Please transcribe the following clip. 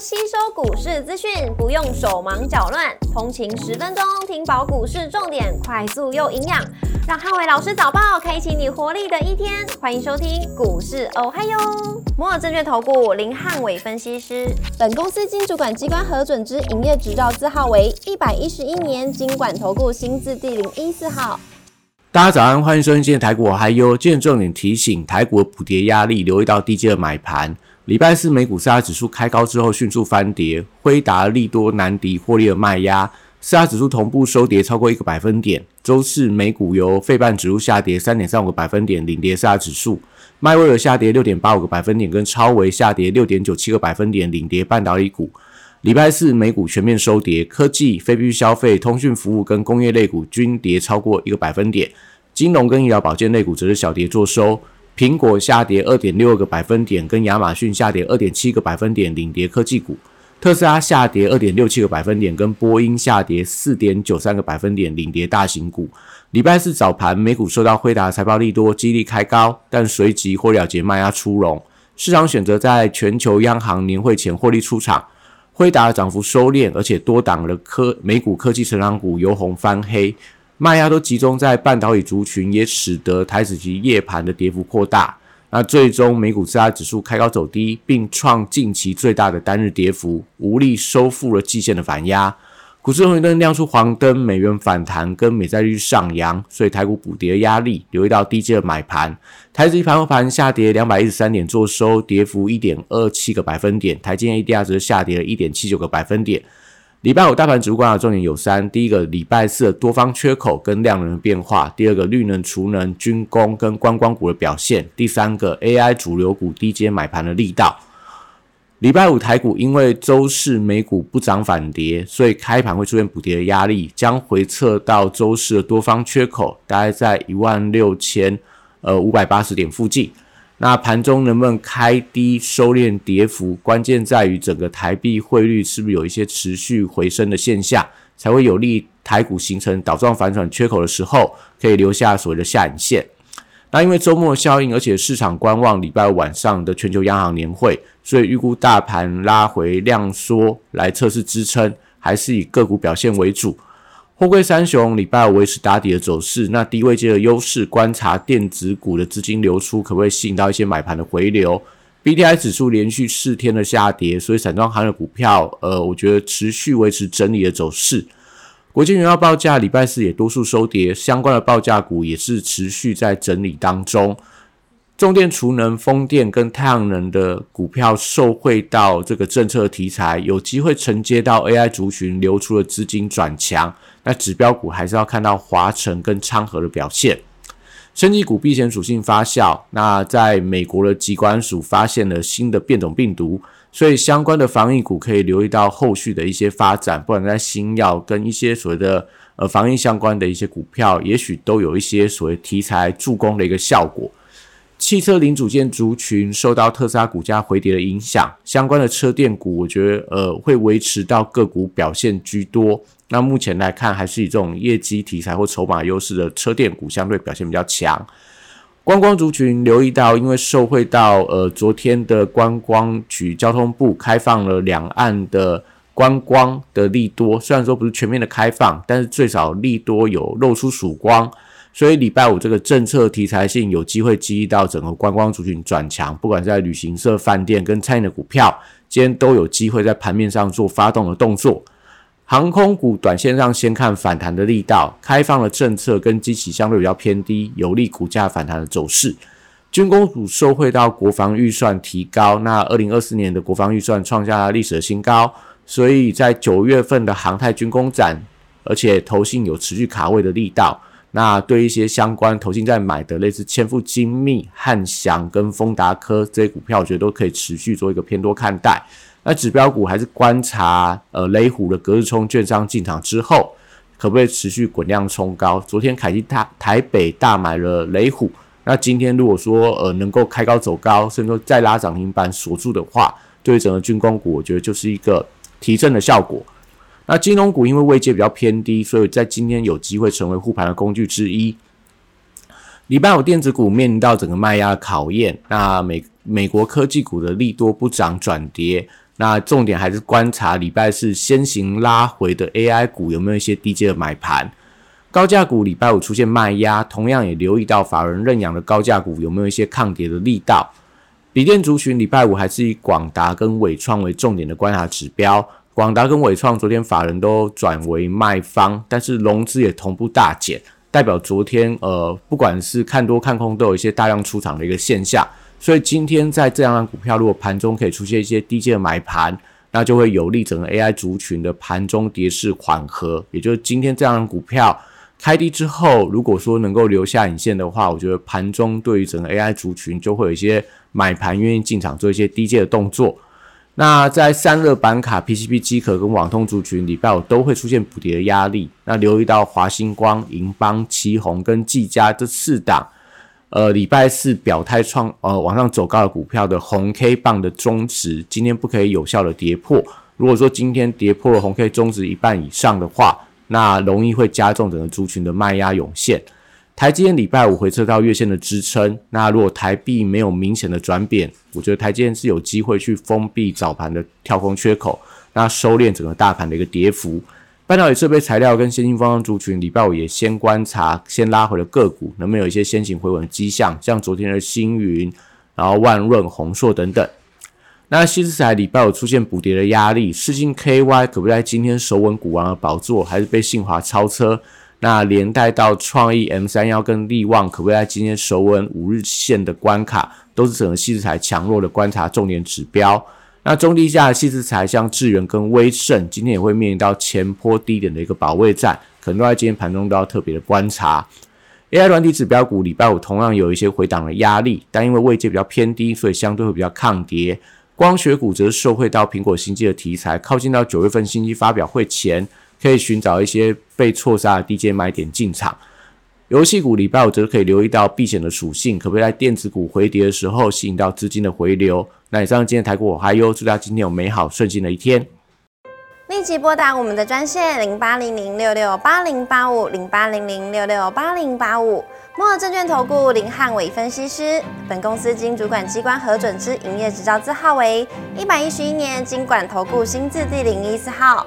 吸收股市资讯，不用手忙脚乱，通勤十分钟听饱股市重点，快速又营养，让汉伟老师早报开启你活力的一天。欢迎收听股市哦嗨哟，摩尔证券投顾林汉伟分析师，本公司经主管机关核准之营业执照字号为一百一十一年经管投顾新字第零一四号。大家早安，欢迎收听今天台股我嗨哟。今天重点提醒，台股的补跌压力，留意到低阶的买盘。礼拜四美股四大指数开高之后迅速翻跌，辉达利多难敌获利的卖压，四大指数同步收跌超过一个百分点。周四美股由费半指数下跌三点三五个百分点领跌四大指数，迈威尔下跌六点八五个百分点，跟超维下跌六点九七个百分点领跌半导体股。礼拜四美股全面收跌，科技、非必需消费、通讯服务跟工业类股均跌超过一个百分点，金融跟医疗保健类股则是小跌作收。苹果下跌二点六个百分点，跟亚马逊下跌二点七个百分点领跌科技股；特斯拉下跌二点六七个百分点，跟波音下跌四点九三个百分点领跌大型股。礼拜四早盘，美股受到辉达财报利多激励开高，但随即获了结卖压出笼，市场选择在全球央行年会前获利出场。辉达的涨幅收敛，而且多档的科美股科技成长股由红翻黑。卖压都集中在半导体族群，也使得台指期夜盘的跌幅扩大。那最终美股四大指数开高走低，并创近期最大的单日跌幅，无力收复了季线的反压。股市红绿灯亮出黄灯，美元反弹跟美债率上扬，所以台股补跌压力留意到低阶的买盘。台指盘后盘下跌两百一十三点，做收跌幅一点二七个百分点。台积电 ADR 则下跌了一点七九个百分点。礼拜五大盘指数观察重点有三：第一个，礼拜四的多方缺口跟量能的变化；第二个，绿能、储能、军工跟观光股的表现；第三个，AI 主流股低阶买盘的力道。礼拜五台股因为周四美股不涨反跌，所以开盘会出现补跌的压力，将回测到周四的多方缺口，大概在一万六千呃五百八十点附近。那盘中能不能开低收敛跌幅，关键在于整个台币汇率是不是有一些持续回升的现象，才会有利台股形成倒状反转缺口的时候，可以留下所谓的下影线。那因为周末效应，而且市场观望礼拜晚上的全球央行年会，所以预估大盘拉回量缩来测试支撑，还是以个股表现为主。货柜三雄礼拜五维持打底的走势，那低位阶的优势，观察电子股的资金流出，可不可以吸引到一些买盘的回流？B T I 指数连续四天的下跌，所以散装行业股票，呃，我觉得持续维持整理的走势。国际原油报价礼拜四也多数收跌，相关的报价股也是持续在整理当中。重电、储能、风电跟太阳能的股票受惠到这个政策题材，有机会承接到 AI 族群流出的资金转强。那指标股还是要看到华晨跟昌河的表现。升级股避险属性发酵，那在美国的机关署发现了新的变种病毒，所以相关的防疫股可以留意到后续的一些发展，不管在新药跟一些所谓的呃防疫相关的一些股票，也许都有一些所谓题材助攻的一个效果。汽车零组件族群受到特斯拉股价回跌的影响，相关的车电股，我觉得呃会维持到个股表现居多。那目前来看，还是以这种业绩题材或筹码优势的车电股相对表现比较强。观光族群留意到，因为受惠到呃昨天的观光局交通部开放了两岸的观光的利多，虽然说不是全面的开放，但是最少利多有露出曙光。所以礼拜五这个政策题材性有机会激励到整个观光族群转强，不管在旅行社、饭店跟餐饮的股票，今天都有机会在盘面上做发动的动作。航空股短线上先看反弹的力道，开放的政策跟基期相对比较偏低，有利股价反弹的走势。军工股受惠到国防预算提高，那二零二四年的国防预算创下历史的新高，所以在九月份的航太军工展，而且投信有持续卡位的力道。那对一些相关投信在买的类似千富精密、汉翔跟丰达科这些股票，我觉得都可以持续做一个偏多看待。那指标股还是观察呃雷虎的隔日冲券商进场之后，可不可以持续滚量冲高？昨天凯基台台北大买了雷虎，那今天如果说呃能够开高走高，甚至说再拉涨停板锁住的话，对于整个军工股，我觉得就是一个提振的效果。那金融股因为位阶比较偏低，所以在今天有机会成为护盘的工具之一。礼拜五电子股面临到整个卖压的考验，那美美国科技股的利多不涨转跌，那重点还是观察礼拜四先行拉回的 AI 股有没有一些低阶的买盘。高价股礼拜五出现卖压，同样也留意到法人认养的高价股有没有一些抗跌的力道。笔电族群礼拜五还是以广达跟伟创为重点的观察指标。广达跟伟创昨天法人都转为卖方，但是融资也同步大减。代表昨天呃，不管是看多看空，都有一些大量出场的一个现象。所以今天在这样的股票，如果盘中可以出现一些低阶的买盘，那就会有利整个 AI 族群的盘中跌势缓和。也就是今天这样的股票开低之后，如果说能够留下影线的话，我觉得盘中对于整个 AI 族群就会有一些买盘愿意进场做一些低阶的动作。那在散热板卡、PCB 机壳跟网通族群，礼拜五都会出现补跌的压力。那留意到华星光、银邦、旗宏跟技嘉这四档，呃，礼拜四表态创呃往上走高的股票的红 K 棒的中值，今天不可以有效的跌破。如果说今天跌破了红 K 中值一半以上的话，那容易会加重整个族群的卖压涌现。台积电礼拜五回撤到月线的支撑，那如果台币没有明显的转贬，我觉得台积电是有机会去封闭早盘的跳空缺口，那收敛整个大盘的一个跌幅。半导体设备材料跟先进方向族群，礼拜五也先观察，先拉回了个股，能不能有一些先行回稳的迹象，像昨天的星云，然后万润、宏硕等等。那西资材礼拜五出现补跌的压力，世信 KY 可不在今天首稳股王的宝座，还是被信华超车？那连带到创意 M 三幺跟力旺，可不可以在今天守稳五日线的关卡，都是整个细资材强弱的观察重点指标。那中低价的细资材，像智源跟威盛，今天也会面临到前坡低点的一个保卫战，可能都在今天盘中都要特别的观察。AI 软体指标股礼拜五同样有一些回档的压力，但因为位阶比较偏低，所以相对会比较抗跌。光学股则是受惠到苹果新机的题材，靠近到九月份新机发表会前。可以寻找一些被错杀的低阶买点进场。游戏股礼拜五则可以留意到避险的属性，可不可以在电子股回跌的时候吸引到资金的回流？那以上今天台股我还有，祝大家今天有美好顺心的一天。立即拨打我们的专线零八零零六六八零八五零八零零六六八零八五。摩尔证券投顾林汉伟分析师，本公司经主管机关核准之营业执照字号为一百一十一年经管投顾新字第零一四号。